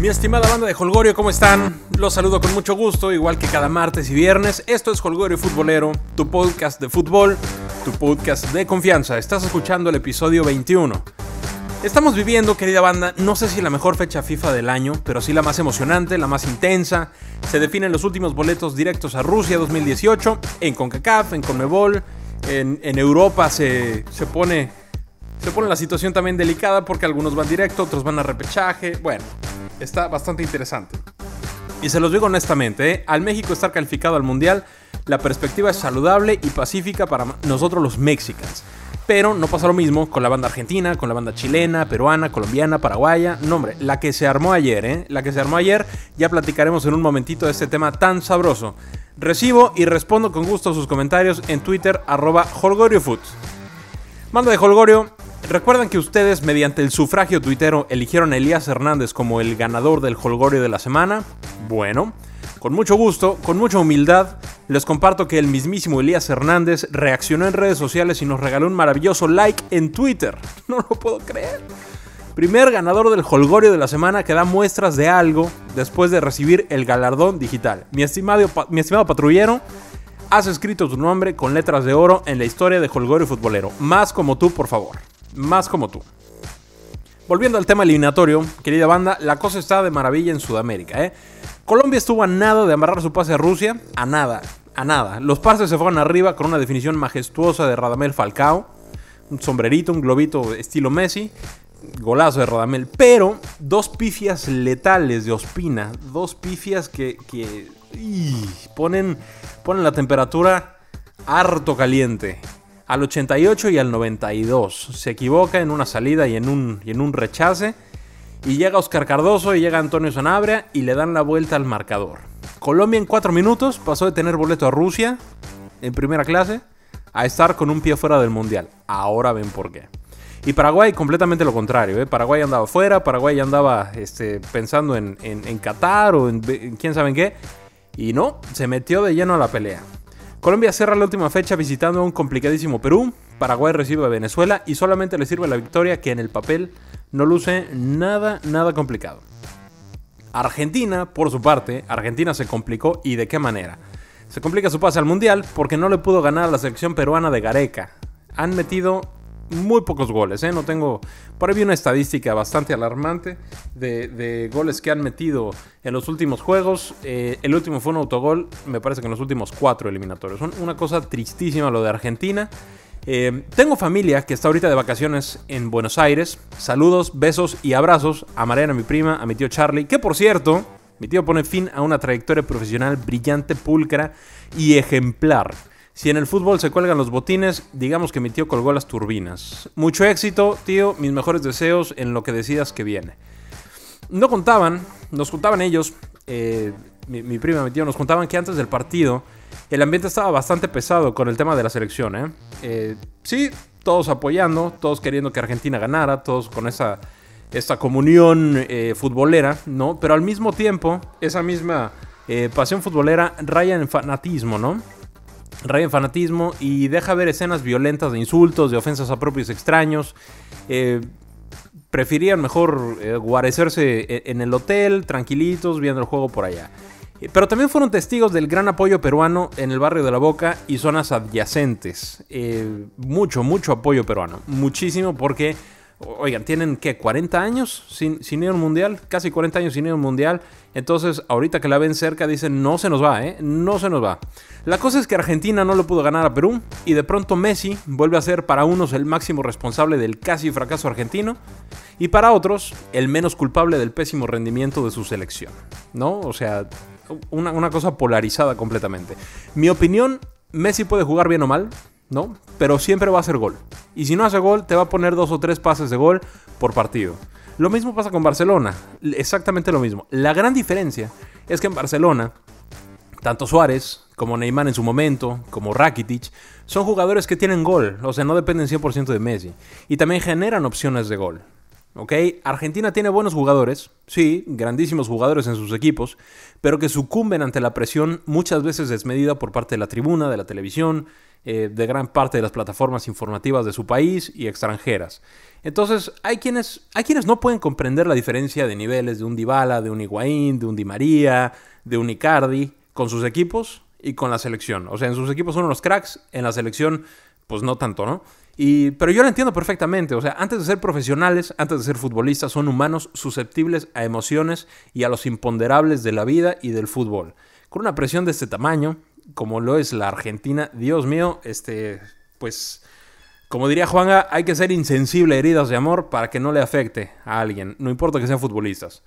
Mi estimada banda de Holgorio, ¿cómo están? Los saludo con mucho gusto, igual que cada martes y viernes. Esto es Holgorio Futbolero, tu podcast de fútbol, tu podcast de confianza. Estás escuchando el episodio 21. Estamos viviendo, querida banda, no sé si la mejor fecha FIFA del año, pero sí la más emocionante, la más intensa. Se definen los últimos boletos directos a Rusia 2018, en CONCACAF, en CONMEBOL, en, en Europa se, se pone se pone la situación también delicada porque algunos van directo, otros van a repechaje. Bueno, está bastante interesante. Y se los digo honestamente, ¿eh? al México estar calificado al Mundial, la perspectiva es saludable y pacífica para nosotros los mexicanos. Pero no pasa lo mismo con la banda argentina, con la banda chilena, peruana, colombiana, paraguaya. No, hombre, la que se armó ayer, ¿eh? La que se armó ayer, ya platicaremos en un momentito de este tema tan sabroso. Recibo y respondo con gusto sus comentarios en Twitter, arroba HolgorioFood. Manda de Holgorio, ¿Recuerdan que ustedes, mediante el sufragio tuitero, eligieron a Elías Hernández como el ganador del Holgorio de la semana? Bueno, con mucho gusto, con mucha humildad, les comparto que el mismísimo Elías Hernández reaccionó en redes sociales y nos regaló un maravilloso like en Twitter. No lo puedo creer. Primer ganador del Holgorio de la semana que da muestras de algo después de recibir el galardón digital. Mi estimado, mi estimado patrullero, has escrito tu nombre con letras de oro en la historia de Holgorio Futbolero. Más como tú, por favor más como tú. Volviendo al tema eliminatorio, querida banda, la cosa está de maravilla en Sudamérica. ¿eh? Colombia estuvo a nada de amarrar su pase a Rusia, a nada, a nada. Los pases se fueron arriba con una definición majestuosa de Radamel Falcao, un sombrerito, un globito estilo Messi, golazo de Radamel, pero dos pifias letales de Ospina, dos pifias que, ponen, ponen la temperatura harto caliente al 88 y al 92. Se equivoca en una salida y en un, y en un rechace. Y llega Oscar Cardoso y llega Antonio Sanabria y le dan la vuelta al marcador. Colombia en 4 minutos pasó de tener boleto a Rusia en primera clase a estar con un pie fuera del Mundial. Ahora ven por qué. Y Paraguay completamente lo contrario. ¿eh? Paraguay andaba fuera, Paraguay andaba este, pensando en, en, Qatar o en, en quién sabe qué. Y no, se metió de lleno a la pelea. Colombia cierra la última fecha visitando a un complicadísimo Perú. Paraguay recibe a Venezuela y solamente le sirve la victoria que en el papel no luce nada, nada complicado. Argentina, por su parte, Argentina se complicó y de qué manera. Se complica su pase al Mundial porque no le pudo ganar a la selección peruana de Gareca. Han metido muy pocos goles. ¿eh? No tengo. Por ahí una estadística bastante alarmante de, goles que han metido en los últimos juegos. Eh, el último fue un autogol, me parece que en los últimos cuatro eliminatorios. Una cosa tristísima lo de Argentina. Eh, tengo familia que está ahorita de vacaciones en Buenos Aires. Saludos, besos y abrazos a Mariana, mi prima, a mi tío Charlie, que por cierto, mi tío pone fin a una trayectoria profesional brillante, pulcra y ejemplar. Si en el fútbol se cuelgan los botines, digamos que mi tío colgó las turbinas. Mucho éxito, tío, mis mejores deseos en lo que decidas que viene. No contaban, nos contaban ellos, eh, mi, prima, mi tío, nos contaban que antes del partido el ambiente estaba bastante pesado con el tema de la selección. ¿eh? Eh, sí, todos apoyando, todos queriendo que Argentina ganara, todos con esa, comunión futbolera, ¿no? Pero al mismo tiempo, esa misma pasión futbolera raya en fanatismo, ¿no? Raya en fanatismo y deja ver escenas violentas de insultos, de ofensas a propios extraños. Eh, preferían mejor eh, guarecerse e-, en el hotel, tranquilitos, viendo el juego por allá. Eh, pero también fueron testigos del gran apoyo peruano en el barrio de la Boca y zonas adyacentes. mucho, mucho apoyo peruano. Muchísimo porque Oigan, tienen que 40 años sin, sin ir a un mundial, casi 40 años sin ir a un mundial. Entonces, ahorita que la ven cerca, dicen no se nos va, ¿eh? No se nos va. La cosa es que Argentina no lo pudo ganar a Perú y de pronto Messi vuelve a ser para unos el máximo responsable del casi fracaso argentino y para otros el menos culpable del pésimo rendimiento de su selección, ¿no? O sea, una, una cosa polarizada completamente. Mi opinión, Messi puede jugar bien o mal, ¿no? Pero siempre va a hacer gol. Y si no hace gol, te va a poner dos o tres pases de gol por partido. Lo mismo pasa con Barcelona, exactamente lo mismo. La gran diferencia es que en Barcelona, tanto Suárez como Neymar en su momento, como Rakitic, son jugadores que tienen gol, o sea, no dependen 100% de Messi. Y también generan opciones de gol. ¿Ok? Argentina tiene buenos jugadores, sí, grandísimos jugadores en sus equipos, pero que sucumben ante la presión muchas veces desmedida por parte de la tribuna, de la televisión, eh, de gran parte de las plataformas informativas de su país y extranjeras. Entonces, hay quienes, hay quienes no pueden comprender la diferencia de niveles de un Dybala, de un Higuaín, de un Di María, de un Icardi, con sus equipos y con la selección. O sea, en sus equipos son unos cracks, en la selección, pues no tanto, ¿no? Y, pero yo lo entiendo perfectamente. O sea, antes de ser profesionales, antes de ser futbolistas, son humanos susceptibles a emociones y a los imponderables de la vida y del fútbol. Con una presión de este tamaño, como lo es la Argentina, Dios mío, este, pues, como diría Juanga, hay que ser insensible a heridas de amor para que no le afecte a alguien, no importa que sean futbolistas.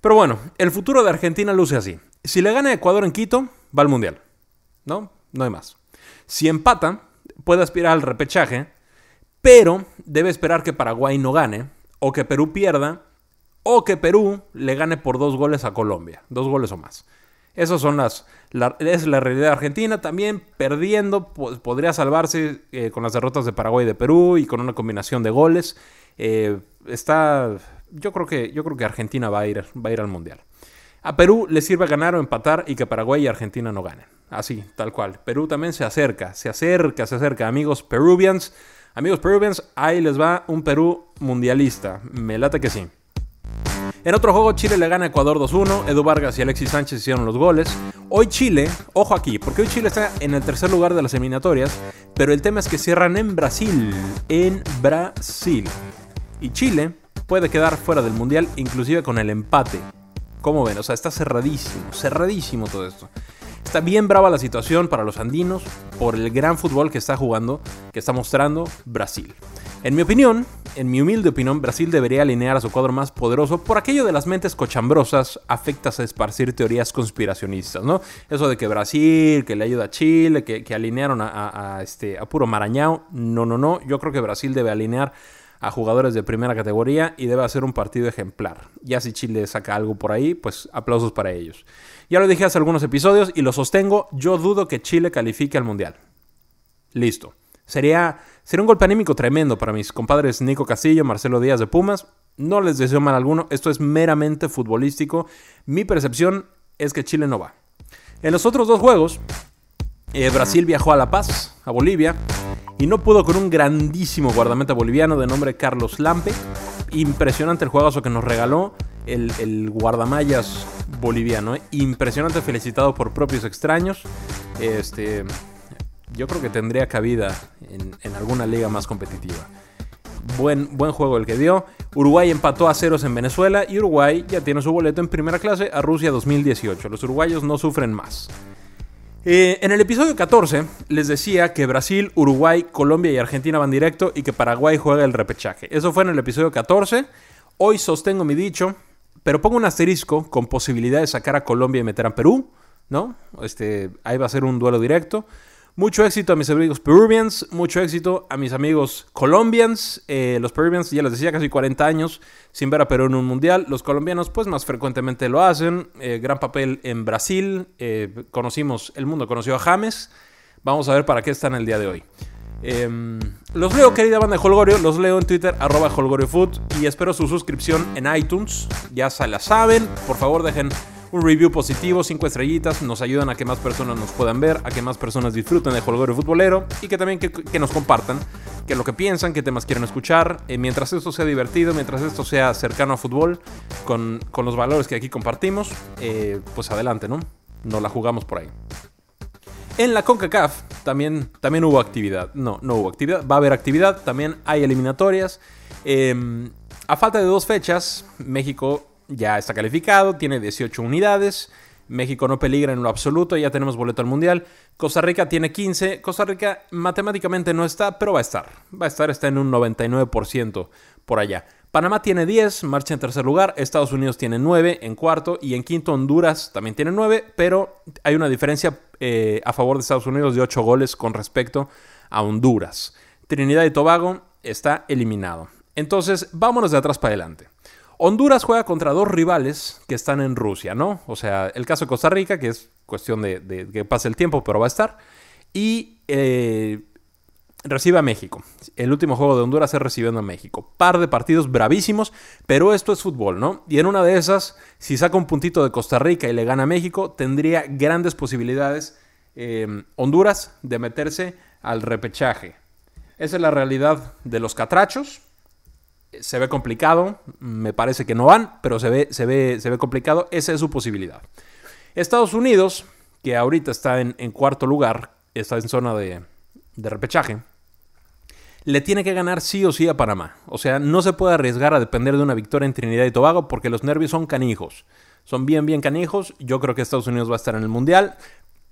Pero bueno, el futuro de Argentina luce así. Si le gana Ecuador en Quito, va al Mundial. ¿No? No hay más. Si empata, puede aspirar al repechaje, pero debe esperar que Paraguay no gane, o que Perú pierda, o que Perú le gane por dos goles a Colombia, dos goles o más. Esas son las. es la realidad argentina. También perdiendo, podría salvarse eh, con las derrotas de Paraguay y de Perú y con una combinación de goles. Eh, está. Yo creo que, yo creo que Argentina va a, ir, va a ir al mundial. A Perú le sirve ganar o empatar y que Paraguay y Argentina no ganen. Así, tal cual. Perú también se acerca, se acerca, se acerca. Amigos peruvians, amigos peruvians, ahí les va un Perú mundialista. Me late que sí. En otro juego, Chile le gana a Ecuador 2-1. Edu Vargas y Alexis Sánchez hicieron los goles. Hoy Chile, ojo aquí, porque hoy Chile está en el tercer lugar de las eliminatorias, pero el tema es que cierran en Brasil. En Brasil. Y Chile puede quedar fuera del Mundial, inclusive con el empate. ¿Cómo ven? O sea, está cerradísimo, cerradísimo todo esto. Está bien brava la situación para los andinos por el gran fútbol que está jugando, que está mostrando Brasil. En mi opinión, en mi humilde opinión, Brasil debería alinear a su cuadro más poderoso por aquello de las mentes cochambrosas afectas a esparcir teorías conspiracionistas, ¿no? Eso de que Brasil, que le ayuda a Chile, que, alinearon a, este, a puro Marañao. No, no, no. Yo creo que Brasil debe alinear a jugadores de primera categoría y debe hacer un partido ejemplar. Ya si Chile saca algo por ahí, pues aplausos para ellos. Ya lo dije hace algunos episodios y lo sostengo, yo dudo que Chile califique al Mundial. Listo. Sería, sería un golpe anímico tremendo para mis compadres Nico Castillo, Marcelo Díaz de Pumas. No les deseo mal alguno, esto es meramente futbolístico. Mi percepción es que Chile no va. En los otros dos juegos, eh, Brasil viajó a La Paz, a Bolivia, y no pudo con un grandísimo guardameta boliviano de nombre Carlos Lampe. Impresionante el juegazo que nos regaló el, guardamallas boliviano. ¿eh? Impresionante, felicitado por propios extraños. Este, yo creo que tendría cabida en, alguna liga más competitiva. Buen, buen, juego el que dio. Uruguay empató a ceros en Venezuela y Uruguay ya tiene su boleto en primera clase a Rusia 2018. Los uruguayos no sufren más. Eh, en el episodio 14 les decía que Brasil, Uruguay, Colombia y Argentina van directo y que Paraguay juega el repechaje. Eso fue en el episodio 14. Hoy sostengo mi dicho, pero pongo un asterisco con posibilidad de sacar a Colombia y meter a Perú, ¿no? Este, ahí va a ser un duelo directo. Mucho éxito a mis amigos Peruvians, mucho éxito a mis amigos Colombians. Eh, los Peruvians, ya les decía, casi 40 años sin ver a Perú en un mundial. Los colombianos, pues más frecuentemente lo hacen. Eh, gran papel en Brasil. Eh, conocimos, el mundo conoció a James. Vamos a ver para qué están el día de hoy. Em, los leo, querida banda de Holgorio. Los leo en Twitter, arroba HolgorioFood. Y espero su suscripción en iTunes. Ya se la saben. Por favor, dejen un review positivo, cinco estrellitas, nos ayudan a que más personas nos puedan ver, a que más personas disfruten de Holgorio Futbolero y que también que, nos compartan qué es lo que piensan, qué temas quieren escuchar. Eh, mientras esto sea divertido, mientras esto sea cercano a fútbol, con, los valores que aquí compartimos, eh, pues adelante, ¿no? Nos la jugamos por ahí. En la CONCACAF también, también hubo actividad. No, no hubo actividad. Va a haber actividad. También hay eliminatorias. Em, a falta de dos fechas, México ya está calificado, tiene 18 unidades. México no peligra en lo absoluto, ya tenemos boleto al Mundial. Costa Rica tiene 15. Costa Rica matemáticamente no está, pero va a estar. Va a estar, está en un 99% por allá. Panamá tiene 10, marcha en tercer lugar. Estados Unidos tiene 9 en cuarto. Y en quinto Honduras también tiene 9, pero hay una diferencia eh, a favor de Estados Unidos de 8 goles con respecto a Honduras. Trinidad y Tobago está eliminado. Entonces, vámonos de atrás para adelante. Honduras juega contra dos rivales que están en Rusia, ¿no? O sea, el caso de Costa Rica, que es cuestión de, que pase el tiempo, pero va a estar. Y eh, recibe a México. El último juego de Honduras es recibiendo a México. Par de partidos bravísimos, pero esto es fútbol, ¿no? Y en una de esas, si saca un puntito de Costa Rica y le gana a México, tendría grandes posibilidades eh, Honduras de meterse al repechaje. Esa es la realidad de los catrachos. Se ve complicado, me parece que no van, pero se ve, se ve, se ve complicado. Esa es su posibilidad. Estados Unidos, que ahorita está en, cuarto lugar, está en zona de, de repechaje, le tiene que ganar sí o sí a Panamá. O sea, no se puede arriesgar a depender de una victoria en Trinidad y Tobago porque los nervios son canijos. Son bien, bien canijos. Yo creo que Estados Unidos va a estar en el Mundial.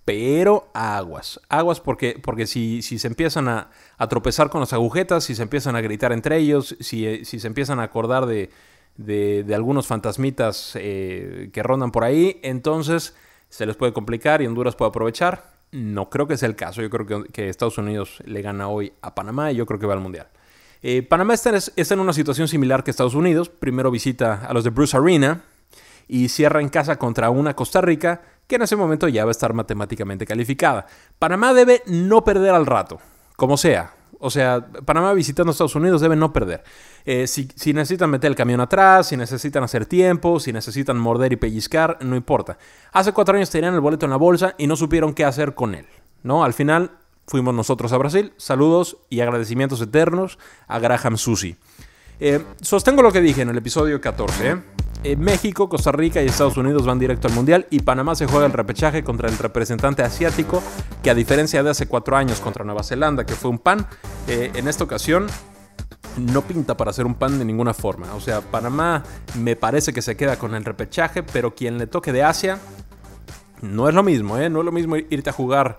Pero aguas, aguas porque, porque si, si se empiezan a, tropezar con las agujetas, si se empiezan a gritar entre ellos, si, si se empiezan a acordar de, de, algunos fantasmitas eh, que rondan por ahí, entonces se les puede complicar y Honduras puede aprovechar. No creo que sea el caso, yo creo que, Estados Unidos le gana hoy a Panamá y yo creo que va al Mundial. Eh, Panamá está, está en una situación similar que Estados Unidos, primero visita a los de Bruce Arena y cierra en casa contra una Costa Rica que en ese momento ya va a estar matemáticamente calificada. Panamá debe no perder al rato, como sea. O sea, Panamá visitando Estados Unidos debe no perder. Eh, si, necesitan meter el camión atrás, si necesitan hacer tiempo, si necesitan morder y pellizcar, no importa. Hace cuatro años tenían el boleto en la bolsa y no supieron qué hacer con él. ¿no? Al final fuimos nosotros a Brasil. Saludos y agradecimientos eternos a Graham Susi. Eh, sostengo lo que dije en el episodio 14. ¿eh? Eh, México, Costa Rica y Estados Unidos van directo al Mundial y Panamá se juega el repechaje contra el representante asiático que a diferencia de hace cuatro años contra Nueva Zelanda, que fue un pan, eh, en esta ocasión no pinta para ser un pan de ninguna forma. O sea, Panamá me parece que se queda con el repechaje, pero quien le toque de Asia no es lo mismo, ¿eh? No es lo mismo irte a jugar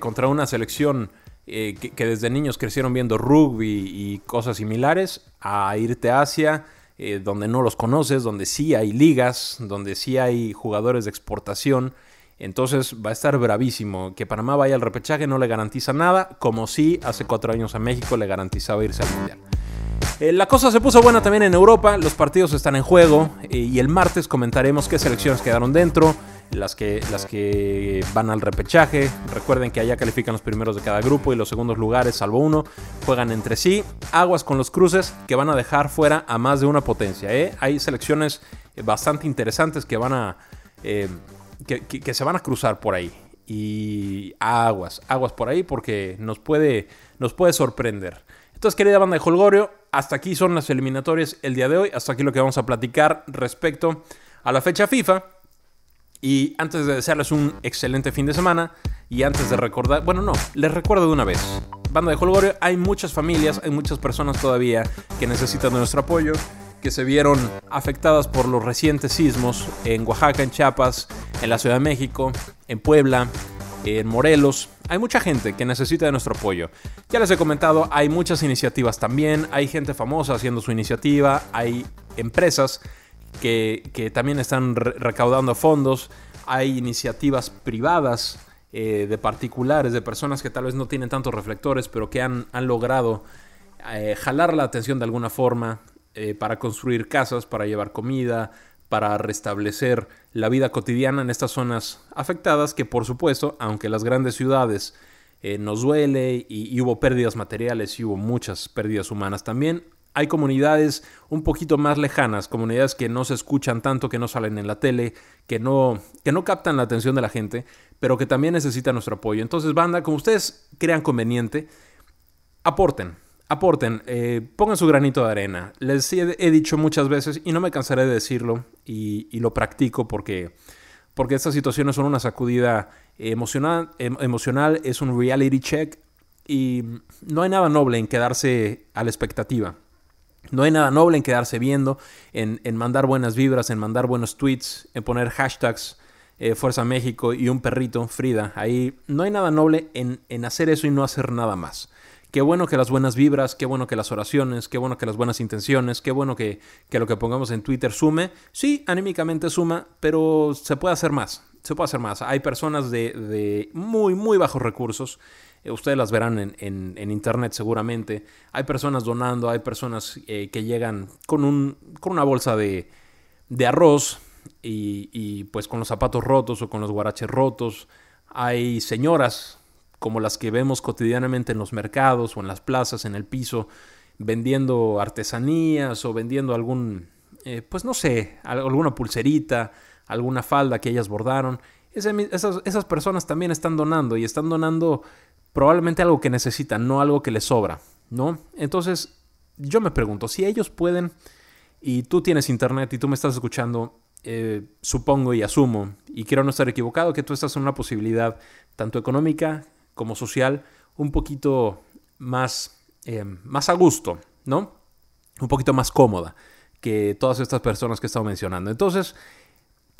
contra una selección que, que, desde niños crecieron viendo rugby y cosas similares a irte a Asia eh, donde no los conoces, donde sí hay ligas, donde sí hay jugadores de exportación. Entonces va a estar bravísimo. Que Panamá vaya al repechaje no le garantiza nada, como si hace cuatro años a México le garantizaba irse al Mundial. Eh, la cosa se puso buena también en Europa, los partidos están en juego eh, y el martes comentaremos qué selecciones quedaron dentro, las que, las que van al repechaje. Recuerden que allá califican los primeros de cada grupo y los segundos lugares, salvo uno, juegan entre sí. Aguas con los cruces que van a dejar fuera a más de una potencia. ¿eh? Hay selecciones bastante interesantes que van a. Eh, que, se van a cruzar por ahí. Y aguas, aguas por ahí porque nos puede, nos puede sorprender. Entonces, querida banda de Holgorio, hasta aquí son las eliminatorias el día de hoy. Hasta aquí lo que vamos a platicar respecto a la fecha FIFA. Y antes de desearles un excelente fin de semana y antes de recordar, bueno, no, les recuerdo de una vez. Banda de Holgorio, hay muchas familias, hay muchas personas todavía que necesitan de nuestro apoyo, que se vieron afectadas por los recientes sismos en Oaxaca, en Chiapas, en la Ciudad de México, en Puebla, en Morelos. Hay mucha gente que necesita de nuestro apoyo. Ya les he comentado, hay muchas iniciativas también, hay gente famosa haciendo su iniciativa, hay empresas que, también están recaudando fondos. Hay iniciativas privadas eh, de particulares, de personas que tal vez no tienen tantos reflectores, pero que han, logrado eh, jalar la atención de alguna forma eh, para construir casas, para llevar comida, para restablecer la vida cotidiana en estas zonas afectadas, que por supuesto, aunque las grandes ciudades nos duele y, hubo pérdidas materiales y hubo muchas pérdidas humanas también, hay comunidades un poquito más lejanas, comunidades que no se escuchan tanto, que no salen en la tele, que no, que no captan la atención de la gente, pero que también necesitan nuestro apoyo. Entonces, banda, como ustedes crean conveniente, aporten, aporten, eh, pongan su granito de arena. Les he, dicho muchas veces y no me cansaré de decirlo y, lo practico porque, porque estas situaciones son una sacudida emocional, em, emocional, es un reality check y no hay nada noble en quedarse a la expectativa. No hay nada noble en quedarse viendo, en, mandar buenas vibras, en mandar buenos tweets, en poner hashtags eh, Fuerza México y un perrito, Frida. Ahí no hay nada noble en, en, hacer eso y no hacer nada más. Qué bueno que las buenas vibras, qué bueno que las oraciones, qué bueno que las buenas intenciones, qué bueno que, que lo que pongamos en Twitter sume. Sí, anímicamente suma, pero se puede hacer más. Se puede hacer más. Hay personas de, de muy, muy bajos recursos ustedes las verán en, internet seguramente. Hay personas donando, hay personas eh, que llegan con, un, con una bolsa de, arroz y, pues con los zapatos rotos o con los guaraches rotos. Hay señoras como las que vemos cotidianamente en los mercados o en las plazas, en el piso, vendiendo artesanías o vendiendo algún, eh, pues no sé, alguna pulserita, alguna falda que ellas bordaron. esas, esas personas también están donando y están donando probablemente algo que necesitan, no algo que les sobra, ¿no? Entonces, yo me pregunto, si ellos pueden y tú tienes internet y tú me estás escuchando, eh, supongo y asumo, y quiero no estar equivocado, que tú estás en una posibilidad tanto económica como social un poquito más, eh, más a gusto, ¿no? Un poquito más cómoda que todas estas personas que he estado mencionando. Entonces,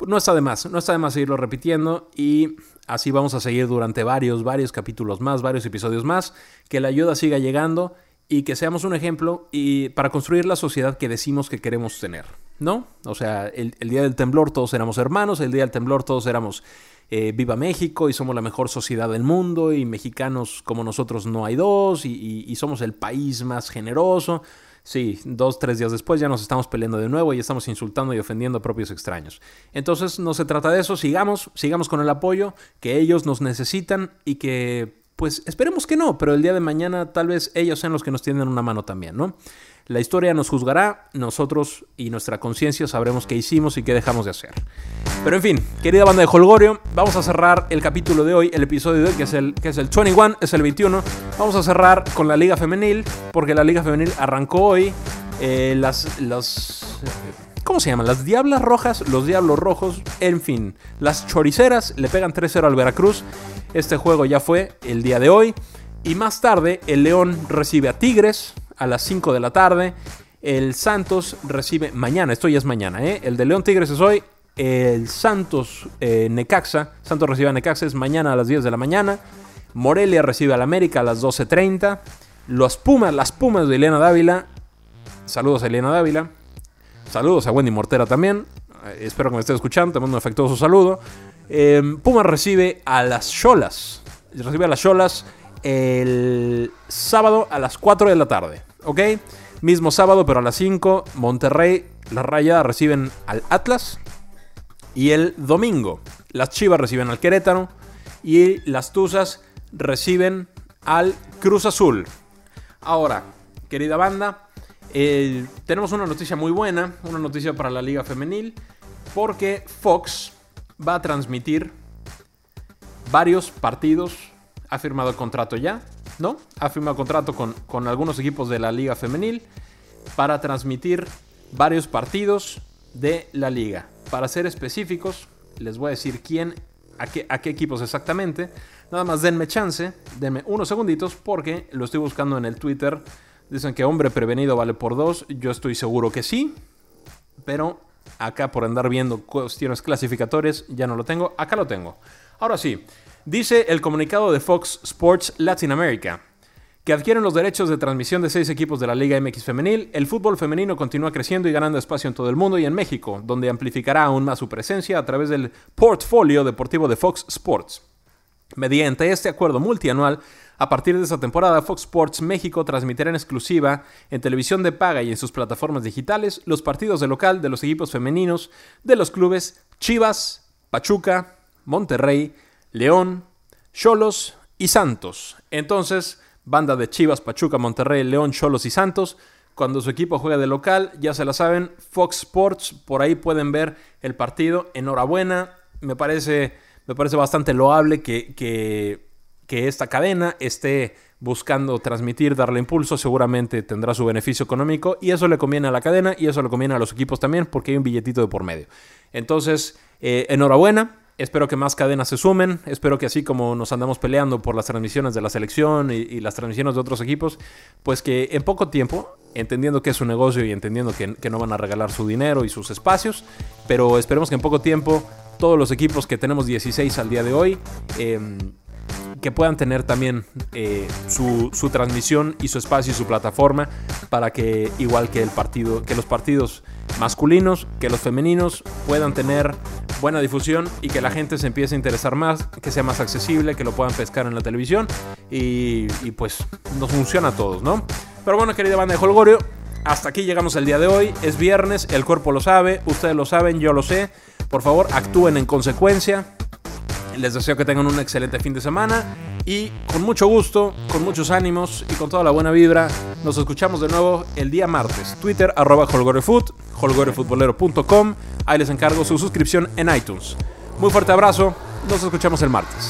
no está de más, no está de más seguirlo repitiendo y así vamos a seguir durante varios, varios capítulos más, varios episodios más, que la ayuda siga llegando y que seamos un ejemplo y para construir la sociedad que decimos que queremos tener, ¿no? O sea, el, día del temblor todos éramos hermanos, el día del temblor todos éramos eh, Viva México y somos la mejor sociedad del mundo y mexicanos como nosotros no hay dos y somos el país más generoso. Sí, dos, tres días después ya nos estamos peleando de nuevo y estamos insultando y ofendiendo a propios extraños. Entonces no se trata de eso, sigamos, sigamos con el apoyo que ellos nos necesitan y que, pues esperemos que no, pero el día de mañana tal vez ellos sean los que nos tienden una mano también, ¿no? La historia nos juzgará, nosotros y nuestra conciencia sabremos qué hicimos y qué dejamos de hacer. Pero en fin, querida banda de Holgorio, vamos a cerrar el capítulo de hoy, el episodio de hoy, que es el, que es el 21, es el 21. Vamos a cerrar con la Liga Femenil, porque la Liga Femenil arrancó hoy. Eh, las, las, ¿Cómo se llaman? Las Diablas Rojas, los Diablos Rojos, en fin. Las Choriceras le pegan 3-0 al Veracruz. Este juego ya fue el día de hoy. Y más tarde, el León recibe a Tigres a las 5 de la tarde. El Santos recibe mañana, esto ya es mañana, ¿eh? El de León Tigres es hoy. El Santos eh, Necaxa, Santos recibe a Necaxa es mañana a las 10 de la mañana. Morelia recibe al América a las 12.30. Los Pumas, las Pumas de Elena Dávila. Saludos a Elena Dávila. Saludos a Wendy Mortera también. Eh, espero que me esté escuchando. Te mando un afectuoso saludo. Em, Pumas recibe a las Cholas. Recibe a las Cholas el sábado a las 4 de la tarde. ¿Ok? Mismo sábado, pero a las 5, Monterrey, las Rayadas reciben al Atlas. Y el domingo, las Chivas reciben al Querétaro. Y las Tuzas reciben al Cruz Azul. Ahora, querida banda, eh, tenemos una noticia muy buena, una noticia para la Liga Femenil, porque Fox va a transmitir varios partidos ha firmado contrato ya, ¿no? Ha firmado contrato con, con algunos equipos de la liga femenil para transmitir varios partidos de la liga. Para ser específicos, les voy a decir quién, a qué, a qué equipos exactamente. Nada más denme chance, denme unos segunditos porque lo estoy buscando en el Twitter. Dicen que hombre prevenido vale por dos. Yo estoy seguro que sí. Pero acá por andar viendo cuestiones clasificatorias ya no lo tengo. Acá lo tengo. Ahora sí, Dice el comunicado de Fox Sports Latin America que adquieren los derechos de transmisión de seis equipos de la Liga MX femenil, el fútbol femenino continúa creciendo y ganando espacio en todo el mundo y en México, donde amplificará aún más su presencia a través del portfolio deportivo de Fox Sports. Mediante este acuerdo multianual, a partir de esta temporada, Fox Sports México transmitirá en exclusiva en televisión de paga y en sus plataformas digitales los partidos de local de los equipos femeninos de los clubes Chivas, Pachuca, Monterrey, León, Cholos y Santos. Entonces, banda de Chivas, Pachuca, Monterrey, León, Cholos y Santos. Cuando su equipo juega de local, ya se la saben, Fox Sports, por ahí pueden ver el partido. Enhorabuena, me parece, me parece bastante loable que, que, que esta cadena esté buscando transmitir, darle impulso, seguramente tendrá su beneficio económico y eso le conviene a la cadena y eso le conviene a los equipos también porque hay un billetito de por medio. Entonces, eh, enhorabuena, Espero que más cadenas se sumen. Espero que así como nos andamos peleando por las transmisiones de la selección y, las transmisiones de otros equipos, pues que en poco tiempo, entendiendo que es un negocio y entendiendo que, no van a regalar su dinero y sus espacios, pero esperemos que en poco tiempo todos los equipos que tenemos 16 al día de hoy, em, que puedan tener también eh, su, su, transmisión y su espacio y su plataforma para que igual que el partido, que los partidos masculinos, que los femeninos puedan tener buena difusión y que la gente se empiece a interesar más, que sea más accesible, que lo puedan pescar en la televisión y, pues nos funciona a todos, ¿no? Pero bueno, querida banda de Holgorio, hasta aquí llegamos el día de hoy. Es viernes, el cuerpo lo sabe, ustedes lo saben, yo lo sé. Por favor, actúen en consecuencia. Les deseo que tengan un excelente fin de semana Y con mucho gusto, con muchos ánimos y con toda la buena vibra, nos escuchamos de nuevo el día martes. Twitter arroba holgorefoot, holgorefutbolero.com. Ahí les encargo su suscripción en iTunes. Muy fuerte abrazo, nos escuchamos el martes.